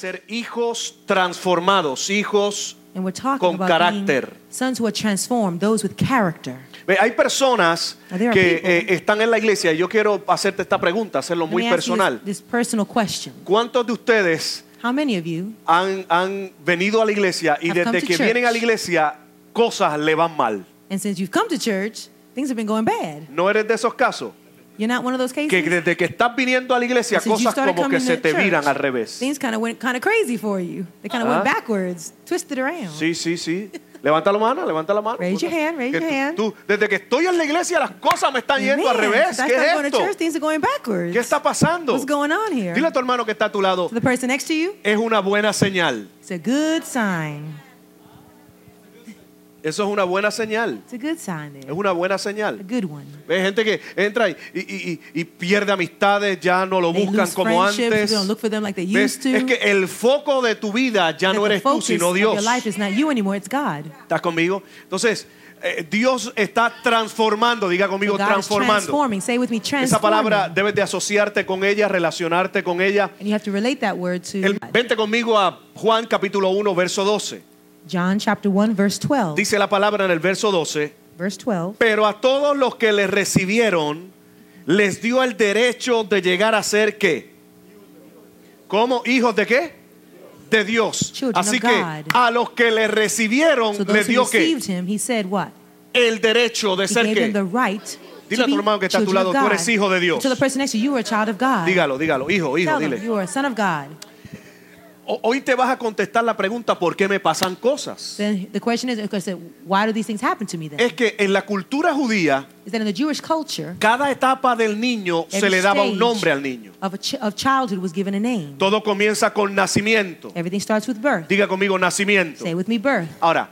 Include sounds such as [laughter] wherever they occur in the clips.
ser hijos transformados, hijos And we're talking con about carácter. being sons who are transformed, those with character. Ve, Hay personas Now, there are que people- eh, están en la iglesia y yo quiero hacerte esta pregunta, hacerlo Let muy me ask you personal. This, this personal question. ¿Cuántos de ustedes How many of you han, han venido a la iglesia y Have come desde to que church. vienen a la iglesia cosas le van mal? And since you've come to church, things have been going bad. ¿No eres de esos casos? You're not one of those cases. Que desde que estás viniendo a la iglesia Since you cosas started como que coming se to te church, viran al revés. Things kind of went kind of crazy for you. They kind of Ah. went backwards, twisted around. Sí, sí, sí. Levanta la mano, levanta la mano. Raise your hand, raise Que your tú- hand. tú, desde que estoy en la iglesia las cosas me están yendo al Man, revés. since I ¿Qué started es going to esto? church, things are going backwards. ¿Qué está pasando? What's going on here? Dile a tu hermano que está a tu lado, To the person next to you, es una buena señal. it's a good sign. Eso es una buena señal. It's a good sign Es there. una buena A señal. good one. Hay gente que entra y, y- y- y pierde amistades, ya no lo They buscan como antes. Don't look for them like they used to. Es que el foco de tu vida ya That no eres tú, sino Dios. your life is not you anymore, it's God. ¿Estás conmigo? Entonces, eh, Dios está transformando, diga conmigo, So transformando. transforming. Say with me, Esa palabra debes de asociarte con ella, relacionarte con ella. And you have to relate that word to El- vente conmigo a Juan capítulo 1, verso 12. John chapter 1, verse 12. Dice la palabra en el verso 12, Verse 12. pero a todos los que le recibieron, les dio el derecho de llegar a ser qué? ¿Cómo? ¿Hijos de qué? De Dios. Children Así que a los que le recibieron, So les dio qué? him, he said what? El derecho de He ser qué? right Dile a tu hermano que está a tu lado, tú eres hijo de Dios. To the person next to you, you are a child of God. Dígalo, dígalo, hijo, hijo, dile. you are a son of God. O- Hoy te vas a contestar la pregunta, ¿por qué me pasan cosas? Then the question is, because why do these things happen to me then? Es que en la cultura judía, Is that in the Jewish culture, cada etapa del niño se le daba un nombre al niño. Of, a ch- of childhood was given a name. Todo comienza con nacimiento. Everything starts with birth. Diga conmigo nacimiento. Say with me, birth. Ahora,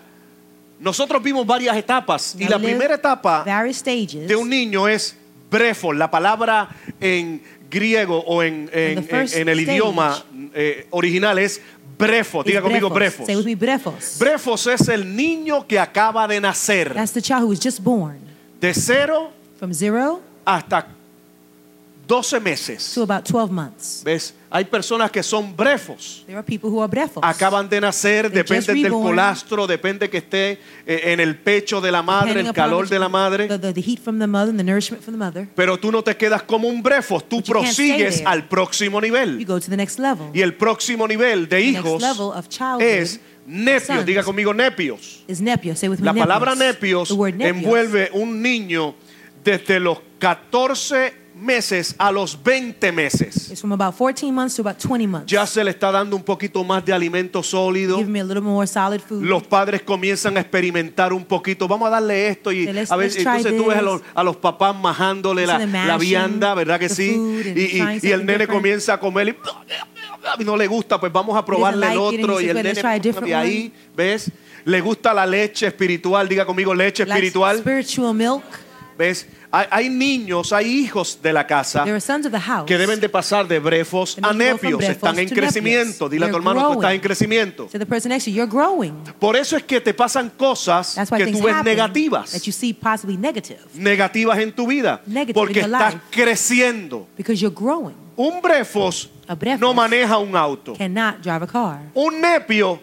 nosotros vimos varias etapas y Now la we live primera etapa de un niño es brefo. La palabra en griego o en, en- en- en el idioma eh, original es brefo. Diga conmigo brefos. Say with me, brephos. Brefos es el niño que acaba de nacer. That's the child who was just born. De cero From zero hasta 12 meses. to about 12 months. ¿Ves? Hay personas que son brefos. There are people who are brephos. Acaban de nacer, They depende del colastro, depende que esté eh, en el pecho de la madre, el calor de la madre. Pero tú no te quedas como un brefo, tú But you prosigues al próximo You nivel. go to the next level. Y el próximo nivel de hijos es nepios. Diga conmigo nepios. is nepios. Say with me, La palabra nepios. nepios envuelve un niño desde los 14 meses a los 20 meses. is from about 14 months to about 20 months. Ya se le está dando un poquito más de alimento sólido. Give me a little more solid food. Los padres comienzan a experimentar un poquito. Vamos a darle esto y a ver, entonces tú ves a los, a los papás majándole la, la vianda, ¿verdad que sí? Y, y- y el nene different. comienza a comer y, no le gusta, pues vamos a probarle el like and otro y el "Well, let's nene y ahí, ¿ves? Le gusta la leche espiritual, diga conmigo leche Likes espiritual, spiritual milk. ¿Ves? Hay, hay niños, hay hijos de la casa que deben de pasar de brefos a nepios, están en to crecimiento. Dile a tu hermano, tú estás en crecimiento. Por eso es que te pasan cosas que tú ves negativas. that you see possibly negative negativas en tu vida porque estás creciendo. Un brefos no maneja un auto. Cannot drive a car. Un nepio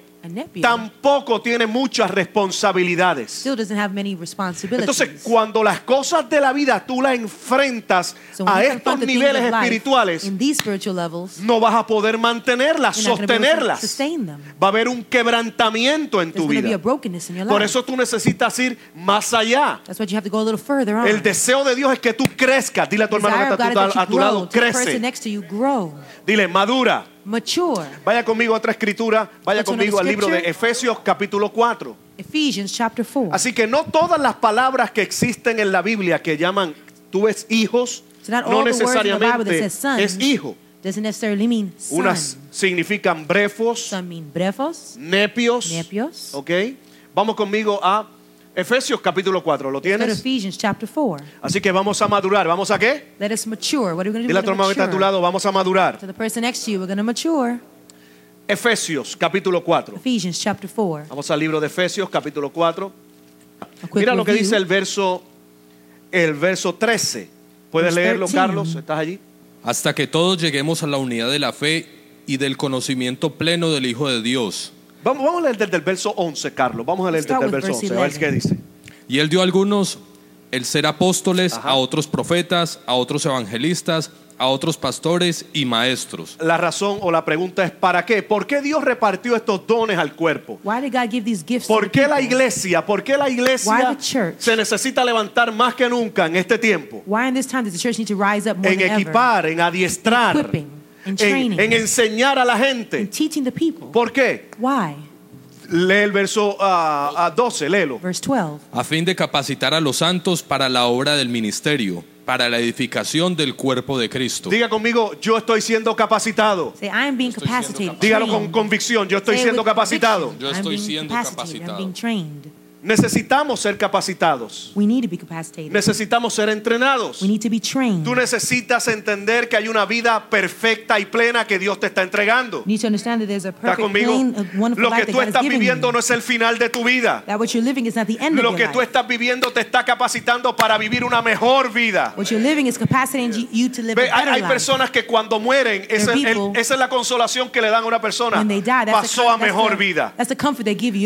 tampoco tiene muchas responsabilidades. still doesn't have many responsibilities. Entonces, cuando las cosas de la vida tú las enfrentas so a you estos niveles espirituales, in these spiritual levels, no vas a poder mantenerlas, sostenerlas. Va a haber un quebrantamiento en tu vida. a brokenness in your Por eso tú necesitas ir más allá. That's why you have to go a little further on. El deseo de Dios es que tú crezcas. Dile a tu hermano que está a tu, a lado, crece. next to you, grow. Dile, madura. Mature. Vaya conmigo a otra escritura, vaya conmigo al libro de. Efesios capítulo 4. Ephesians chapter 4. Así que no todas las palabras que existen en la Biblia que llaman tú ves hijos, So no necesariamente sons es hijo. doesn't necessarily mean son. Unas significan brefos, Some mean brephos, nepios. nepios. ¿Ok? Vamos conmigo a Efesios capítulo 4. ¿Lo Let's go to tienes? Ephesians chapter 4. Así que vamos a madurar. ¿Vamos a qué? Let us mature. What are we going to do? Dile a We're tu hermano que está gonna a tu mature. lado, vamos a madurar. To the person next to you, we're going to mature. Efesios capítulo 4. Ephesians chapter 4. Vamos al libro de Efesios capítulo 4. A quick Mira lo que review. dice el verso, el verso 13. ¿Puedes Verse leerlo, 13. Carlos? ¿Estás allí? hasta que todos lleguemos a la unidad de la fe y del conocimiento pleno del Hijo de Dios. Vamos, vamos a leer desde el verso 11, Carlos. Vamos a leer desde el verso verse 11. A ver 11. qué dice. Y él dio a algunos el ser apóstoles, Ajá. a otros profetas, a otros evangelistas, a otros pastores y maestros. La razón o la pregunta es ¿para qué? ¿Por qué Dios repartió estos dones al cuerpo? Why did God give these gifts ¿Por qué la iglesia? ¿Por qué la Why iglesia the church? se necesita levantar más que nunca en este tiempo? Why in this time does the church need to rise up more En than ever? equipar, en adiestrar, Equipping, in en, training. en enseñar a la In gente. teaching the people. ¿Por qué? Why? Lee el verso ah, ah, 12, léelo. Verse 12. a fin de capacitar a los santos para la obra del ministerio, para la edificación del cuerpo de Cristo. Diga conmigo, yo estoy siendo capacitado. Say, I am being capacitated. Dígalo con convicción, yo estoy Say siendo capacitado. conviction. Yo estoy being siendo capacitado. Necesitamos ser capacitados. We need to be capacitated. Necesitamos ser entrenados. We need to be trained. Tú necesitas entender que hay una vida perfecta y plena que Dios te está entregando. You need to understand that there's a ¿Estás perfect, conmigo? plain, uh, Lo que tú estás viviendo you. no es el final de tu vida. That what you're living is not the end Lo of que your tú life. estás viviendo te está capacitando para vivir una mejor vida. What you're living is capacitating you- you to live Ve, a hay, better hay life. personas que cuando mueren, esa, are el- people- esa es la consolación que le dan a una persona. When they die, that's Pasó the, a mejor vida.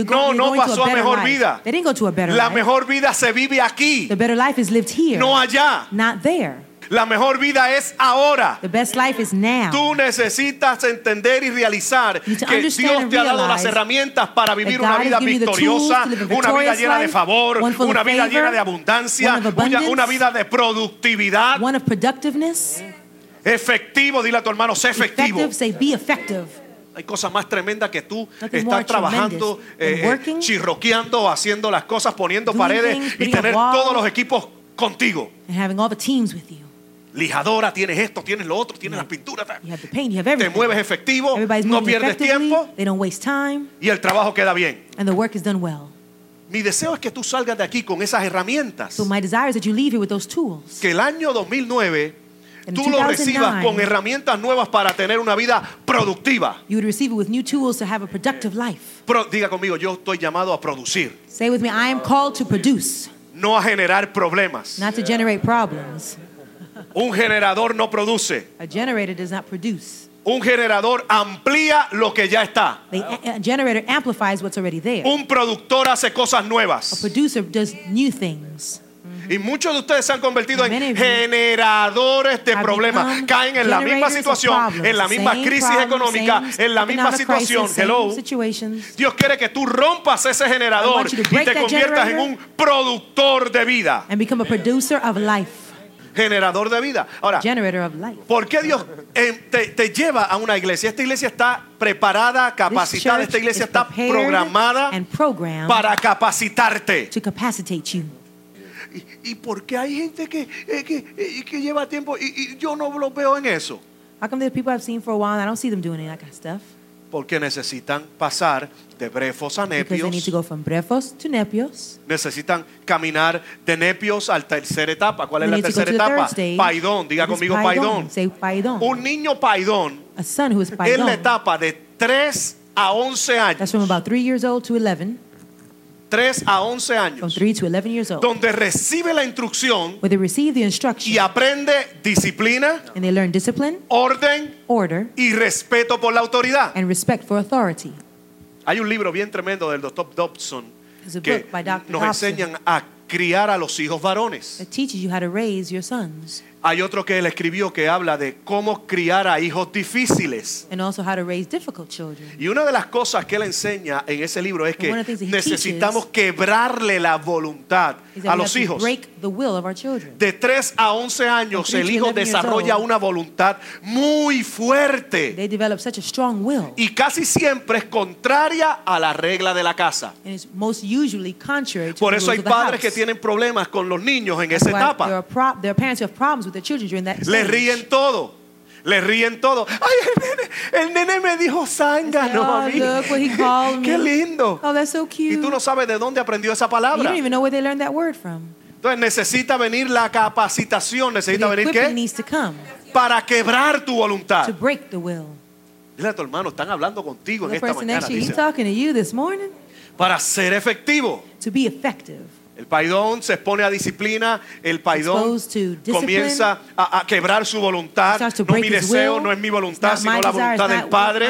No, no pasó a mejor vida. They didn't go to a better La life. mejor vida se vive aquí, The better life is lived here, no allá. not there. La mejor vida es ahora. The best life is now. Tú necesitas entender y realizar You need to que understand Dios and te ha dado las realize herramientas para vivir that una vida has given you the tools victoriosa, to live a una vida victorious llena de life, favor, one full of una vida favor, llena de abundancia, one of una, abundance, una vida de productividad. One of productiveness. Efectivo, dile a tu hermano, sé efectivo. Effective, say be effective. Hay cosas más tremendas que tú estás trabajando, eh, eh, chirroqueando, haciendo las cosas, poniendo paredes things, y tener todos los equipos contigo. And having all the teams with you. Lijadora, tienes esto, tienes lo otro, tienes las pinturas. Te mueves efectivo, no pierdes tiempo They don't waste time, y el trabajo queda bien. and the work is done well. Mi deseo es que tú salgas de aquí con esas herramientas. So my desire is that you leave here with those tools. Que el año 2009 In tú lo 2009, recibas con herramientas nuevas para tener una vida productiva. You would receive it with new tools to have a productive life. Pro- diga conmigo, yo estoy llamado a producir, Say with me, I am called to produce, no a generar problemas. not to generate problems. Un generador no produce. A generator does not produce. Un generador amplía lo que ya está. The a a generator amplifies what's already there. Un productor hace cosas A nuevas. producer does new things. Y muchos de ustedes se han convertido en generadores de problemas. Caen en la misma situación, en la misma crisis económica, en la misma situación. Hello. Dios quiere que tú rompas ese generador y te conviertas en un productor de vida. and become a producer of life. Generador de vida. Ahora, Generator of life. ¿por qué Dios eh, te, te lleva a una iglesia? Esta iglesia está preparada, capacitada, esta iglesia está programada para capacitarte. ¿Y, y por qué hay gente que, eh, que, eh, que lleva tiempo y, y yo no lo veo en eso? How come there's people I've seen for a while and I don't see them doing any of that kind of stuff? Porque necesitan pasar de brefos a Because they need to nepios. go from brefos to nepios. Necesitan caminar de nepios a la tercera etapa. ¿Cuál es They la tercera etapa? Paidón. Diga It is conmigo paidón. Say paidón. Un niño paidón A son who is es paidón. la etapa de 3 a 11 años. That's from about three years old to 11. 3 a 11 From años. three to 11 years old. Donde recibe la instrucción Where they receive the instruction y aprende disciplina, and they learn discipline, orden order, y respeto por la autoridad. and respect for authority. Hay un libro bien tremendo del Dr. Dobson que book by Dr. nos Dobson. enseñan a criar a los hijos varones. that teaches you how to raise your sons Hay otro que él escribió que habla de cómo criar a hijos difíciles. and also how to raise difficult children. Y una de las cosas que él enseña en ese libro es que necesitamos quebrarle la voluntad a los hijos. break the will of our children. De 3 a 11 años el hijo 11 years desarrolla old. una voluntad muy fuerte They develop such a strong will, y casi siempre es contraria a la regla de la casa. and it's most usually contrary to Por eso hay padres house. que tienen problemas con los niños en That's esa etapa. There are, there are parents who have problems with their children during that Le ríen todo. Le ríen todo. Ay, el nene, el nene me dijo zángano Oh, a mí. look what he [laughs] called Qué me. lindo. Oh, that's so Y cute. tú no sabes de dónde aprendió esa you palabra. don't even know where they learned that word from. Entonces necesita venir la capacitación, The necesita venir qué? needs to come Para quebrar tu voluntad. to break the will. Dile a tu hermano, están hablando contigo en The esta person mañana. you, he's dice. talking to you this morning Para ser efectivo. to be effective. El paidón se expone a disciplina, el paidón comienza a, a quebrar su voluntad. No mi deseo, no es mi voluntad, sino la voluntad del Padre.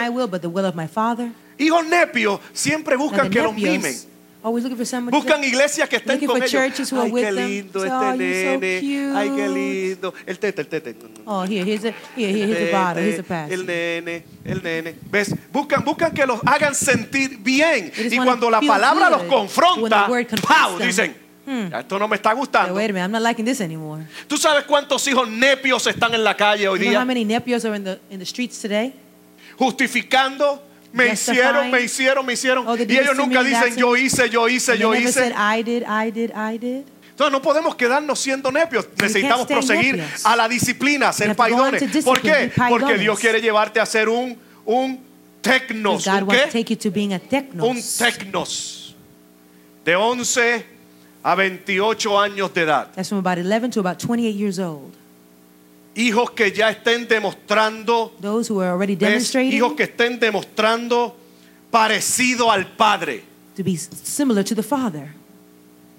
Hijos nepios siempre buscan que los mimen. Always looking for somebody Buscan iglesias que estén looking con for ellos. churches who are Ay, qué lindo este "Oh, so nene. cute." Ay, qué lindo. El tete, el tete. Oh, here, here's a here, here, here's the bottle, here's tete, pass. El nene, el nene. ¿Ves? Buscan, buscan que los hagan sentir bien. Y cuando la palabra los confronta, ¡pau! Dicen, "Ya esto no me está gustando. wait a minute, I'm not liking this anymore. ¿Tú sabes cuántos hijos nepios están en la calle hoy You know how día? many nepios are in the in the streets today? Justificando. Me hicieron, me hicieron, me hicieron. Y ellos nunca dicen yo hice, yo hice, yo hice. said I did, I did, I did. Entonces no podemos quedarnos siendo nepios. Necesitamos proseguir a la disciplina, ser paidones. ¿Por qué? Porque. Dios quiere llevarte a ser un, un tecnos. ¿Un qué? Un tecnos. De 11 a 28 años de edad. That's from about 11 to about 28 years old. Hijos que ya estén demostrando, Those who are already ¿ves? demonstrating hijos que estén demostrando parecido al Padre. to be similar to the Father.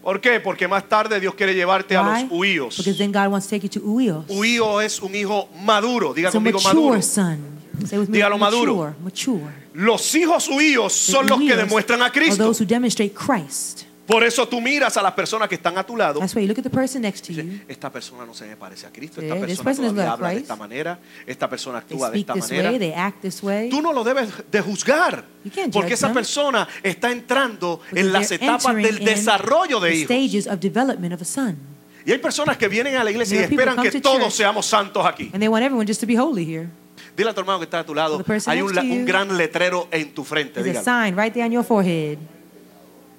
¿Por qué? Porque más tarde Dios quiere llevarte a Why? los huíos. Because then God wants to take you to uios. Huío es un hijo maduro. Diga It's a conmigo mature maduro. son. Say with me, Dígalo maduro. mature, mature. Los hijos huíos son los que uios demuestran a are Cristo. those who demonstrate Christ. Por eso tú miras a las personas que están a tu lado. That's why you look at the person next to you. Esta persona no se me parece a Cristo. Esta this persona person habla de Christ. esta manera. Esta persona actúa de esta this way, manera. they act this way. Tú no lo debes de juzgar. You can't Porque esa them. persona está entrando Because en las etapas del desarrollo de hijos. stages of development of a son. Y hay personas que vienen a la iglesia y esperan que to todos seamos santos aquí. And they want everyone just to be holy here. Dile a tu hermano que está a tu lado. Hay un, un gran letrero en tu frente. Dígalo.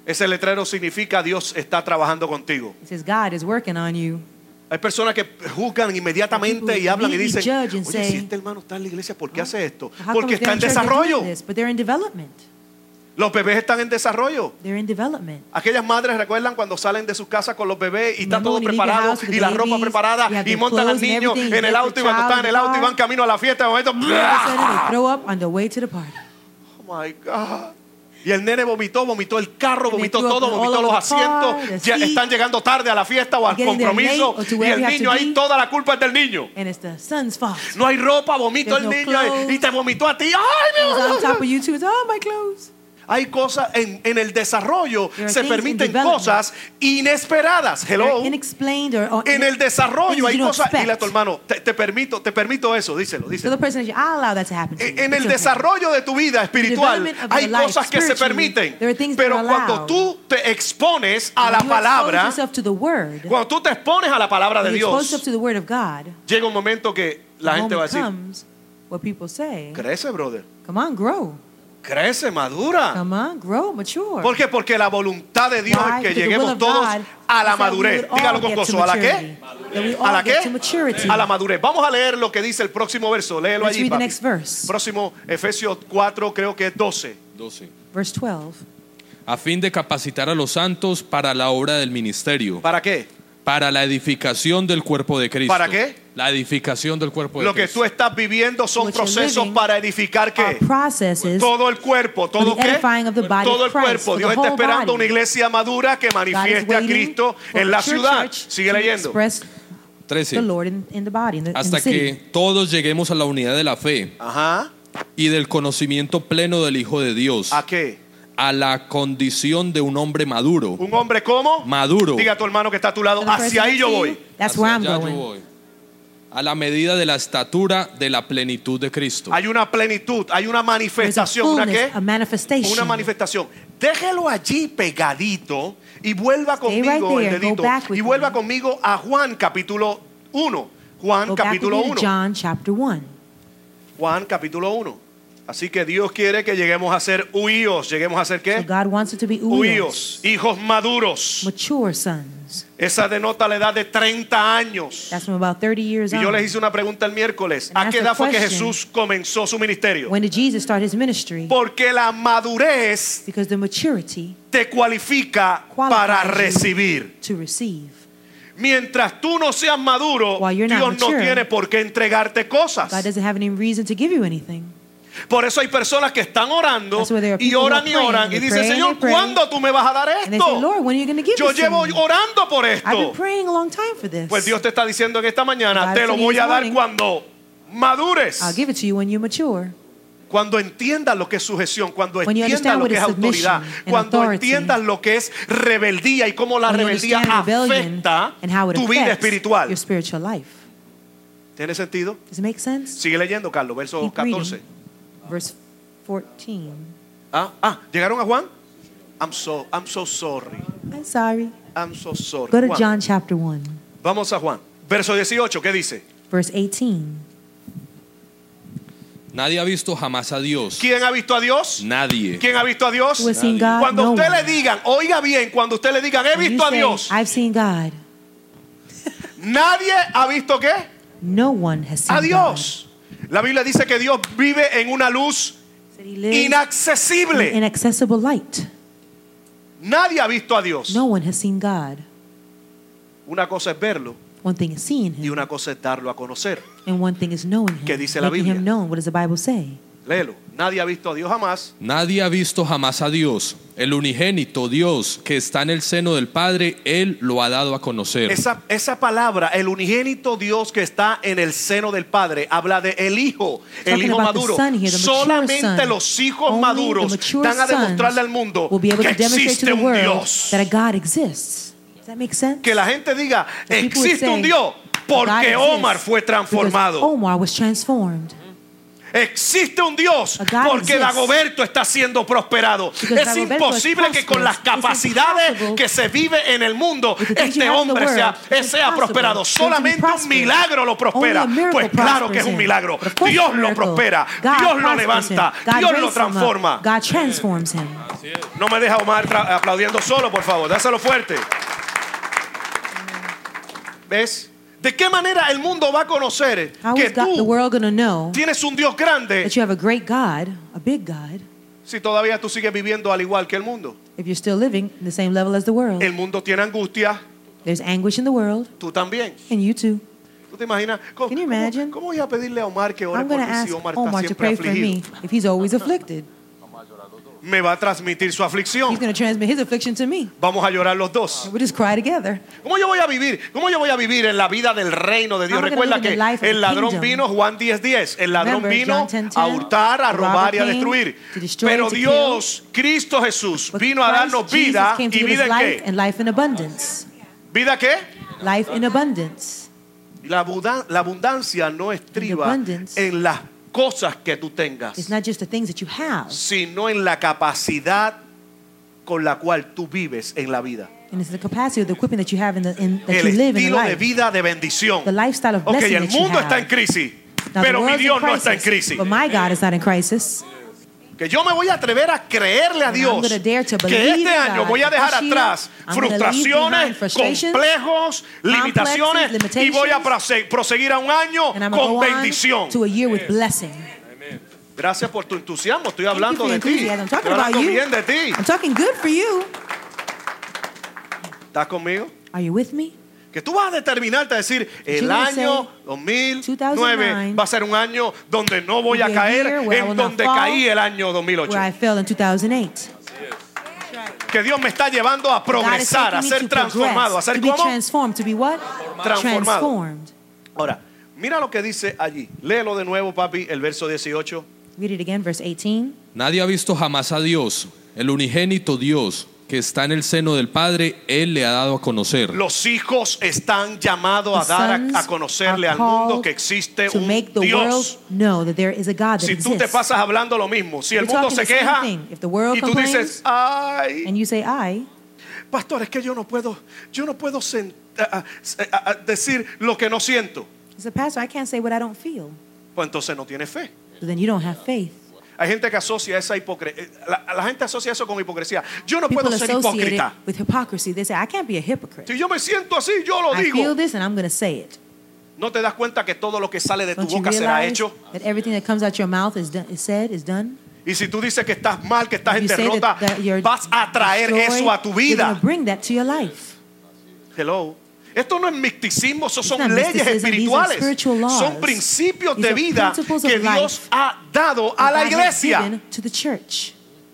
Ese letrero significa Dios está trabajando contigo. It says God is working on you. Hay personas que juzgan inmediatamente y hablan y dicen, oye, si este hermano está en la iglesia, ¿por qué hace esto? Porque está en desarrollo. Los bebés están en desarrollo. Aquellas madres recuerdan cuando salen de sus casas con los bebés y está todo preparado y la ropa preparada y montan al niño en el auto y cuando están en el auto y van camino a la fiesta, de momento. Oh my God. Y el nene vomitó, vomitó el carro, vomitó todo, vomitó los asientos. Ya están llegando tarde a la fiesta o al compromiso. Y el niño ahí, toda la culpa es del niño. No hay ropa, vomito el niño y te vomitó a ti. ¡Ay, mi Hay cosas en, en el desarrollo, There are se things in permiten development. cosas inesperadas. They're Hello. or, or En el desarrollo hay you don't cosas. Dile a tu hermano, te, te permito, te permito eso, díselo, So díselo. the person says, I'll allow that to happen to you. En el okay. desarrollo de tu vida espiritual development of hay your life cosas que se spiritually, permiten. there are things that Pero are cuando allowed. tú te expones a la When you expose palabra, yourself to the word, cuando tú te expones a la palabra de when you expose Dios, yourself to the word of God, llega un momento que la the gente va a moment decir, comes where people say, crece, brother, come on, grow. Crece, madura. Come on, grow, mature. ¿Por qué? Porque la voluntad de Dios Why? es que Because the will lleguemos of todos God a la is that we madurez. Dígalo con gozo. ¿A la qué? ¿A la qué? A la madurez. Vamos a leer lo que dice el próximo verso. Léelo Let's allí, read the papi. next verse. Próximo, Efesios 4, creo que es 12. 12. Verse 12. A fin de capacitar a los santos para la obra del ministerio, ¿Para qué? Para la edificación del cuerpo de Cristo. ¿Para qué? La edificación del cuerpo de Lo que Cristo. tú estás viviendo son What procesos para edificar qué? Todo el cuerpo, todo qué? Todo el cuerpo. Dios está esperando body. una iglesia madura que manifieste a Cristo en la ciudad. Sigue leyendo. express 13. the Lord in, in the body, in the, in the Hasta que todos lleguemos a la unidad de la fe Ajá. y del conocimiento pleno del Hijo de Dios, ¿A qué? A la condición de un hombre maduro. Un hombre como Maduro. Diga a tu hermano que está a tu lado, hacia ahí yo voy. That's Hacia where I'm yo going. voy. A la medida de la estatura de la plenitud de Cristo. Hay una plenitud, hay una manifestación, ¿una qué? Una manifestación. Déjelo allí pegadito y vuelva Stay conmigo right el dedito y vuelva me. conmigo a Juan capítulo 1. Juan Go capítulo me to 1. John chapter 1. Juan capítulo 1. Así que Dios quiere que lleguemos a ser huíos. ¿Lleguemos a ser So qué? God wants it to be Huíos, hijos maduros. mature sons. Esa denota la edad de 30 años. That's from about 30 years Y yo les hice una pregunta el miércoles. And ¿A qué edad fue que. Jesús comenzó su ministerio? When did Jesus start his ministry? Porque la madurez Because the maturity te cualifica para recibir. to receive. Mientras tú no seas maduro, Dios no mature, tiene por qué entregarte cosas. God doesn't have any reason to give you anything. Por eso hay personas que están orando y oran y oran y dicen, Señor. ¿cuándo tú me vas a dar esto? Yo llevo orando por esto. Pues Dios te está diciendo en esta mañana, te lo voy a dar cuando madures. I'll give it to you when you mature. Cuando entiendas lo que es sujeción, cuando entiendas lo que es autoridad, and cuando entiendas lo que es rebeldía y cómo la rebeldía afecta tu vida espiritual. ¿Tiene sentido? Does it make sense? Sigue leyendo, Carlos, verso Keep 14. Verse 14. Ah, ah, ¿llegaron a Juan? I'm so, I'm so sorry. I'm sorry. I'm so sorry. Go to Juan. John chapter 1, Vamos a Juan. Verso 18, ¿qué dice? verse 18. Nadie ha visto jamás a Dios. ¿Quién ha visto a Dios? Nadie. ¿Quién ha visto a Dios? Who has seen God? Cuando no usted one. le digan, oiga bien, cuando usted le digan, he When you visto a say, Dios, I've seen God. nadie ha visto qué? No one has seen A Dios. La Biblia dice que Dios vive en una luz inaccesible. in inaccessible light. Nadie ha visto a Dios. No one has seen God. Una cosa es verlo One thing is seeing y him, una cosa es darlo a conocer. and one thing is knowing him. ¿Qué dice la Biblia? him known. What does the Bible say? Léelo. Nadie ha visto a Dios jamás. Nadie ha visto jamás a Dios. El unigénito Dios que está en el seno del Padre, Él lo ha dado a conocer. Esa, esa palabra, el unigénito Dios que está en el seno del Padre, habla de el Hijo, el Hijo maduro. here, Solamente son. los hijos Only maduros van a demostrarle al mundo will be able que to demonstrate to existe the un world Dios. that a God exists. Does that make sense? Que la gente diga, The people would existe un Dios God porque Omar fue transformado. Omar was transformed. Existe un Dios A God porque. Dagoberto está siendo prosperado. Because Es imposible is que con las capacidades impossible que se vive en el mundo with the things este you have in the hombre sea, sea prosperado. Solamente un milagro lo prospera. Only a miracle Pues claro que es un milagro. Dios lo miracle. prospera. God Dios lo levanta. him. God Dios lo transforma. God transforms him. No me deja Omar aplaudiendo solo, por favor. Dáselo fuerte. ¿Ves? ¿De qué manera el mundo va a conocer How que is God, the tú world going to know tienes un Dios grande that you have a great God, a big God, si todavía tú sigues viviendo al igual que el mundo? if you're still living in the same level as the world? El mundo tiene angustia, There's anguish in the world, tú también. and you too. ¿Tú te imaginas? ¿Cómo, Can you imagine? cómo voy a pedirle a Omar que ore I'm por going to mí ask si Omar está Omar to siempre pray for me afligido? if he's always afflicted. Me va a transmitir su aflicción. He's going to transmit his affliction to me. Vamos a llorar los dos. We'll just cry together. ¿Cómo yo voy a vivir? ¿Cómo yo voy a vivir en la vida del reino de Dios? Recuerda que el ladrón vino, Juan 10:10. El ladrón Remember, vino John 10:10, a hurtar, a robar y a destruir. destroy, Pero Dios, Cristo Jesús, But vino a darnos vida y vida en qué? ¿Vida qué? Life in abundance. La, abundan- la abundancia no estriba en las cosas que tú tengas, It's not just the things that you have, sino en la capacidad con la cual tú vives en la vida. and it's the capacity of the equipment that you have in the in, that El you live in estilo de life. vida de bendición. The lifestyle of Ok, blessing el that you mundo have. está en crisis, Now, the pero mi world's in Dios no está en crisis, crisis. But my God is not in crisis. Que yo me voy a atrever a creerle a Dios que este año voy a dejar atrás frustraciones, complejos, limitaciones y voy a prose- proseguir a un año con bendición. Gracias por tu entusiasmo. Estoy hablando de ti. Estoy hablando you. bien de ti. ¿Estás conmigo? Que tú vas a determinarte a decir, el año say, 2009 2009 va a ser un año donde no voy a caer en donde fall, caí el año 2008. Where I fell in 2008. Que Dios me está llevando a progresar, a ser transformado, a ser como? Transformado. Ahora, mira lo que dice allí. Léelo de nuevo, papi, el verso 18. Read it again, verse 18. Nadie ha visto jamás a Dios. El unigénito Dios que está en el seno del Padre, Él le ha dado a conocer. Los hijos están llamados a dar a, a conocerle al mundo que existe to un make the world Dios. know that there is a God that Si tú te pasas hablando lo mismo, si el mundo se queja thing. If the world y tú dices, ay, And you say, I, pastor, es que yo no puedo, yo no puedo decir lo que no siento. pastor, I can't say what I don't feel. Pues entonces no tiene fe. But then you don't have faith. Hay gente que asocia esa hipocresía. La, la gente asocia eso con hipocresía. Yo no People puedo ser hipócrita. with hypocrisy. They say, I can't be a hypocrite. Si yo me siento así, yo lo I feel digo. this and I'm to say it. ¿No te das cuenta que todo lo que sale de tu Don't you boca será hecho? that everything that comes out your mouth is, done, is said, is done? Y si tú dices que estás mal, que estás en derrota, that, that vas a traer destroyed, eso a tu vida. bring that to your life. Hello. Esto no es misticismo, eso son leyes espirituales. Son principios de vida que Dios ha dado a la iglesia.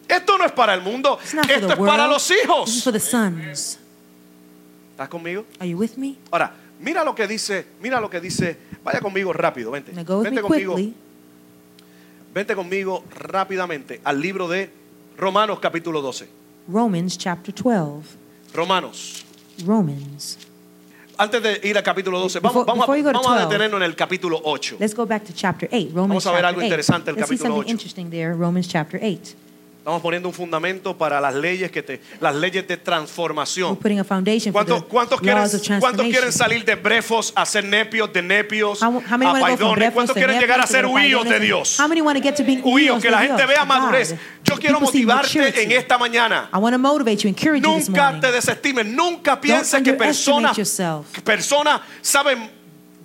Esto no es para el mundo, esto es para los hijos. ¿Estás conmigo? Ahora, mira lo que dice, mira lo que dice. Vaya conmigo rápido, vente. Vente conmigo, vente conmigo rápidamente al libro de Romanos capítulo 12. Romans chapter 12. Romanos. Romans. Antes de ir al capítulo 12, vamos, Before- vamos, a, before you go to vamos a 12, detenernos en el capítulo 8. Let's go back to chapter 8. Romans Vamos a ver algo 8. interesante, el Let's see capítulo something 8. interesting there. Romans chapter 8. Estamos poniendo un fundamento para las leyes que te, las leyes de We're transformación. putting a foundation for ¿Cuántos, the cuántos quieren, ¿Cuántos quieren salir de brefos a ser nepios, de nepios, How, how a paidones? ¿Cuántos to quieren llegar a ser huíos de? Dios? Huíos, que la gente vea madurez. Yo quiero motivarte en esta mañana. I want to motivate you, encourage you this Nunca te desestimes, nunca pienses que personas, personas saben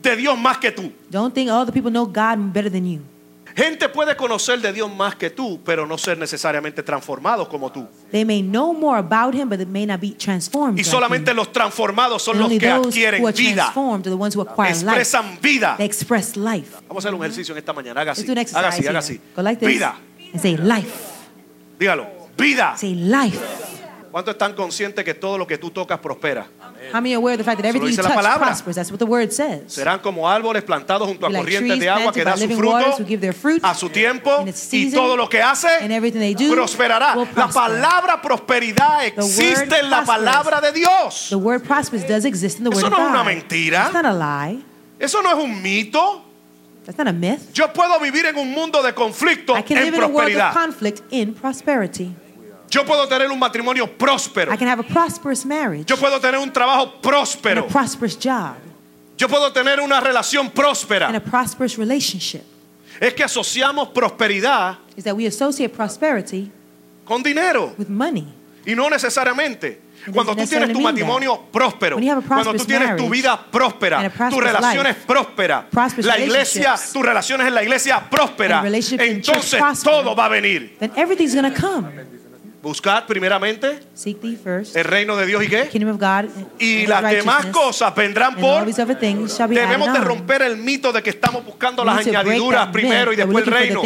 de Dios más que tú. Don't think all the people know God better than you. Gente puede conocer de Dios más que tú, pero no ser necesariamente transformados como tú. They may know more about Him, but they may not be transformed. Y like solamente you. los transformados son And los que adquieren vida, expresan vida. They express life. Vamos a hacer un ejercicio en esta mañana. Haga así, haga así, haga así. Like Vida, and say life. dígalo. Vida. Say life. ¿Cuántos están conscientes que todo lo que tú tocas prospera? How many are aware of the fact that everything you touch prospers? That's what the word says. Serán como árboles plantados junto a like corrientes de agua que dan su fruto a su tiempo y todo lo que hace prosperará. La palabra prosperidad existe en la palabra de Dios. The word prospers does exist in the Eso word no of es una mentira. It's not a lie. Eso no es un mito. That's not a myth. Yo puedo vivir en un mundo de conflicto I can en live in a world of prosperidad. conflict in prosperity. Yo puedo tener un matrimonio próspero. I can have a prosperous marriage Yo puedo tener un trabajo and a próspero. prosperous job Yo puedo tener una relación and a próspera. prosperous relationship. Es que asociamos prosperidad Is that we associate prosperity con dinero with money. y no necesariamente. Cuando tú tienes tu matrimonio próspero, When you have a cuando tú prosperous tienes tu marriage vida próspera, tus prosperous relaciones prósperas, prosperous la iglesia, relationships, tus relaciones en la iglesia próspera, entonces todo va a venir. Buscad primeramente Seek thee first, el reino de Dios y qué? kingdom of God, Y las demás cosas vendrán por Debemos de romper el mito de que estamos buscando las añadiduras primero y después el reino.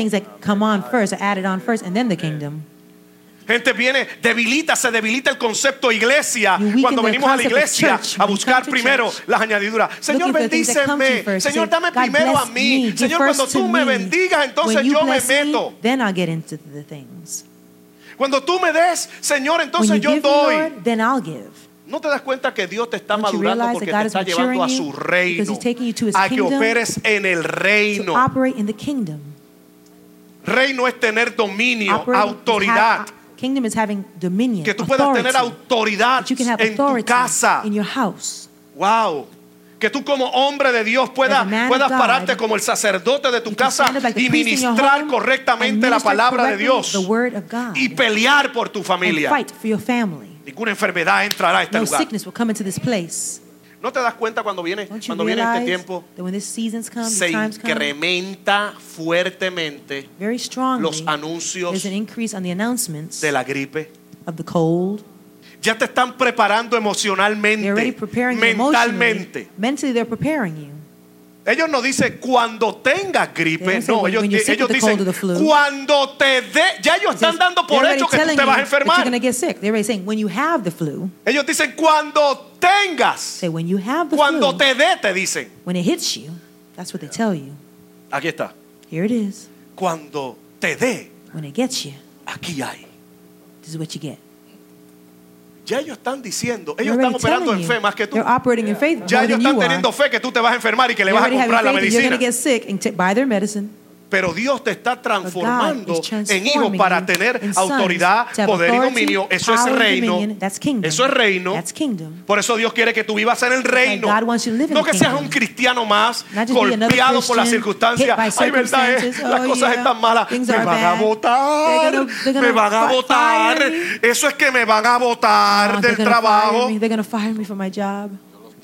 Gente viene, debilita, se debilita el concepto iglesia cuando venimos a la iglesia a buscar primero las añadiduras. Señor, bendíceme. Señor, dame primero a mí. Señor, cuando tú me bendigas, entonces yo me, meto. Cuando tú me des, Señor, entonces yo me, doy. Lord, then I'll give. ¿No te das cuenta que Dios te está Don't madurando porque te está llevando a su reino? A que operes en el reino. Reino es tener dominio, Operate autoridad. kingdom is having dominion, Que tú puedas tener autoridad en tu casa. in your house. Wow. Que tú como hombre de Dios puedas, puedas pararte como el sacerdote de tu casa y ministrar correctamente la palabra de Dios y pelear por tu familia. fight for your family. Ninguna enfermedad entrará a este lugar. ¿No te das cuenta cuando viene, cuando viene este tiempo? come, Se come, incrementa fuertemente strongly, los anuncios de la gripe. of the cold. Ya te están preparando emocionalmente, mentalmente. emotionally. Mentally, they're preparing you. Ellos no dicen cuando tengas gripe, no, when- ellos, when ellos dicen flu. cuando te dé, ya ellos están dando por hecho que tú te vas a enfermar. saying when you have the flu. Ellos dicen cuando tengas, Say when you have the cuando flu. te dé, te dicen. When it hits you, that's what they tell you. Aquí está. Here it is. Cuando te dé, When it gets you, aquí hay. this is what you get. Ya ellos están diciendo, ellos están operando en fe más que tú. Ya ellos están teniendo fe que tú te vas a enfermar y que le vas a comprar la medicina. Pero Dios te está transformando en hijos para tener autoridad, poder y dominio. Eso es reino. Eso es reino. Por eso Dios quiere que tú vivas en el reino. No que seas un cristiano más, golpeado por las circunstancias. Ay, verdad es, circumstances. las Oh, cosas están malas. Me van a votar. Me van a votar. Eso es que me van a votar Oh, del trabajo.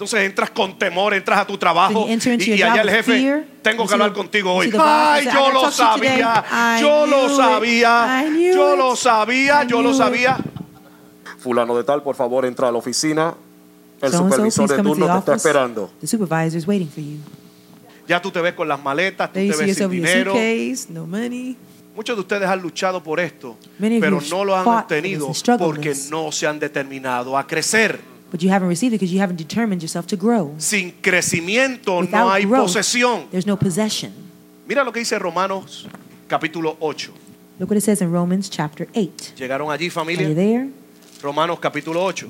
Entonces entras con temor, entras a tu trabajo So y, y allá el jefe, fear. tengo que hablar contigo hoy. Ay, yo lo sabía, yo lo sabía, yo lo sabía, yo lo sabía. Fulano de tal, por favor, entra a la oficina. El So so, supervisor please de turno te está esperando. The supervisor is waiting for you. Ya tú te ves con las maletas, tú There te ves sin dinero. suitcase, no money. Muchos de ustedes han luchado por esto, pero no lo han obtenido porque no se han determinado a crecer. But you haven't received it because you haven't determined yourself to grow. Sin crecimiento no hay growth, posesión. there's no possession. Mira lo que dice Romanos capítulo 8. Look what it says in Romans chapter 8. ¿Llegaron allí Are you familia? there? Romanos capítulo 8.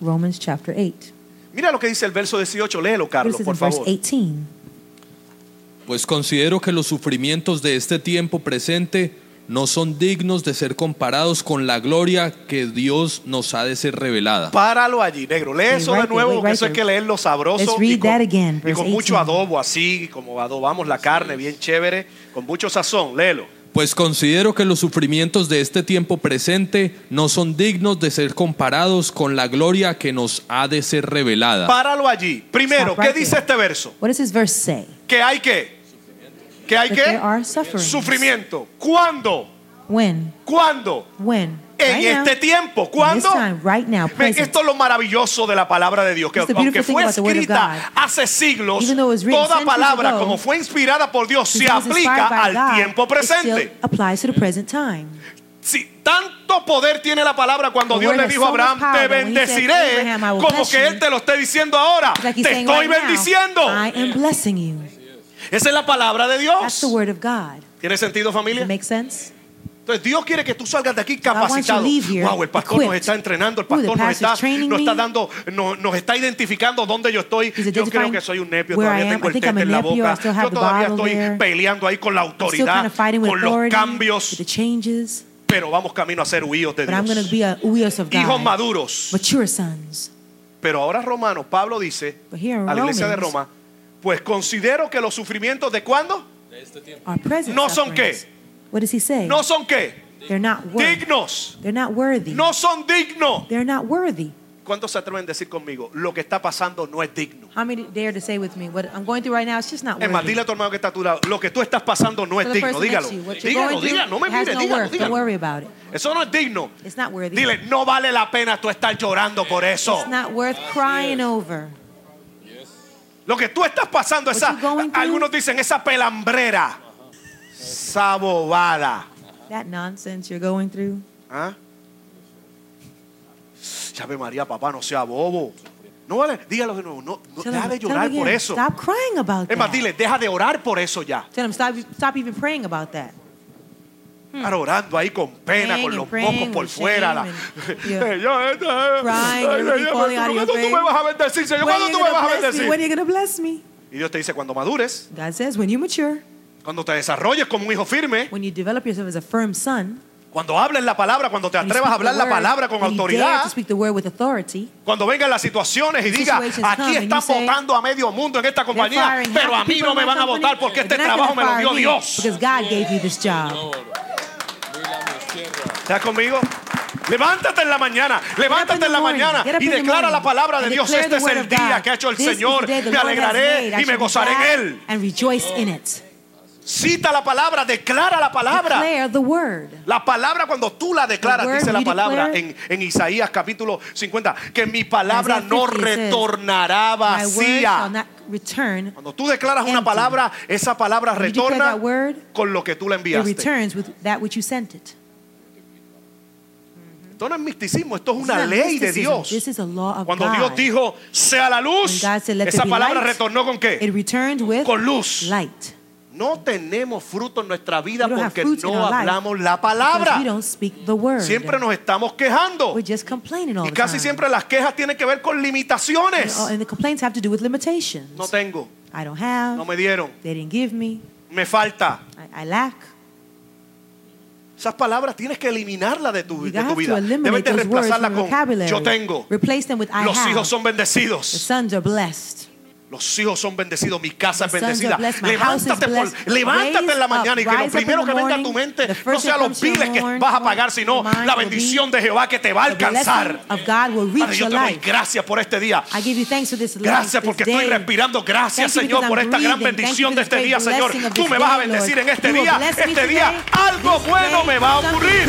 Romans chapter 8. Mira lo que dice el verso 18. Léelo, Carlos, por in verse favor. 18. Pues considero que los sufrimientos de este tiempo presente no son dignos de ser comparados con la gloria que Dios nos ha de ser revelada. Páralo allí, negro. Lee eso de nuevo, eso hay que leerlo sabroso y read con, that again, y con mucho 18. adobo, así como adobamos la carne, bien chévere, con mucho sazón. Léelo. Pues considero que los sufrimientos de este tiempo presente no son dignos de ser comparados con la gloria que nos ha de ser revelada. Páralo allí. Primero, ¿qué dice este verso? What does this verse say? Que hay que. Que hay que. Sufrimiento. ¿Cuándo? When? ¿Cuándo? When? En Right now. este tiempo. ¿Cuándo? time, right now, esto es lo maravilloso de la palabra de Dios, que aunque fue escrita God. hace siglos, toda palabra ago, como fue inspirada por Dios se aplica al God, tiempo presente. Si tanto poder tiene la palabra cuando The Dios le dijo a Abraham, te bendeciré, "Abraham, I will como que you", Él te lo esté diciendo ahora, like te estoy right now, bendiciendo. I am blessing you. Esa es la palabra de That's the Dios. word of God. ¿Tiene sentido familia? it make sense? Entonces Dios quiere que tú salgas de aquí capacitado. Wow, el pastor nos está entrenando, el Ooh, pastor nos está, nos está dando, no- nos está identificando dónde yo estoy. Yo creo que soy un nepio, todavía tengo el tete en la boca. Yo todavía estoy there. peleando ahí con la autoridad, kind of con los cambios, pero vamos camino a ser huíos de Dios. Hijos maduros. Mature sons. Pero ahora Romanos, Pablo dice a la iglesia de Roma, pues considero que los sufrimientos de cuándo present No son qué? What does he say? no son qué, They're not worthy. dignos, They're not worthy. no son dignos. They're not worthy. ¿Cuántos se atreven a decir conmigo? Lo que está pasando no es digno. How many dare to say with me what I'm going through right now? It's just not Es más, worthy. dile a tu hermano que está a tu lado, lo que tú estás pasando no es digno, dígalo. Dígalo, dígalo, no me has mire, no dígalo, worth. Don't dígalo. worry about it. Eso no es digno. It's not worthy. Dile, no vale la pena tú estar llorando por eso. It's not worth crying over. Lo que tú estás pasando, esa, algunos dicen esa pelambrera, esa bobada. That nonsense you're going through. ¿Ah? Llave María, papá, no sea bobo. No vale, dígalo de nuevo, no, no, deja de llorar por eso. Stop crying about Es más, that. dile, deja de orar por eso ya. Tell him stop, stop even praying about that. Estar orando ahí con pena, con los mocos por fuera. la-. [laughs] [laughs] Yo, ¿Cuándo tú me vas a bendecir, Señor? ¿Cuándo tú me vas a bendecir? Y Dios te dice, cuando madures, God says, when you mature, cuando te desarrolles como un hijo firme, when you develop yourself as a firm son, cuando hables la palabra, cuando te atrevas a hablar la palabra con when you dare autoridad, to speak the word with authority, cuando vengan las situaciones y diga, situations aquí están votando a medio mundo en esta compañía, pero a mí no me van a votar porque este trabajo me lo dio Dios. Because God gave you this job. ¿Estás conmigo? Levántate en la mañana, levántate en la mañana y declara la palabra de Dios. Este es el día que ha hecho el Señor. Me alegraré y me gozaré en él. And rejoice in it. Cita la palabra, declara la palabra. La palabra cuando tú la declaras, dice la palabra en, en Isaías capítulo 50, que mi palabra no 50 says, retornará vacía. Cuando tú declaras una palabra, esa palabra retorna con lo que tú le It enviaste. Esto no es misticismo, esto es una ley de. Dios. This is a law of Cuando God. Dios dijo, sea la luz, When God said, "Let esa palabra light", retornó con It qué? returned with Con luz. light. No tenemos fruto en nuestra vida porque no hablamos la palabra. Siempre nos estamos quejando. Y casi time. siempre las quejas tienen que ver con limitaciones. and the complaints have to do with limitations. No tengo, I don't have. no me dieron, They didn't give me. me falta. I, I lack. Esas palabras tienes que eliminarlas de tu, de tu vida. Debes de reemplazarlas con yo tengo. Replace them with I Los have. hijos son The bendecidos. sons are blessed. Los hijos son bendecidos, mi casa es bendecida. Levántate, por, levántate en la mañana y que lo primero que venga a tu mente no sea los biles que vas a pagar, sino la bendición de Jehová que te va a alcanzar. Padre, yo te doy gracias por este día. Gracias porque estoy respirando. Gracias, Señor, por esta gran bendición de este día, Señor. Tú me vas a bendecir en este día. Este día algo bueno me va a ocurrir.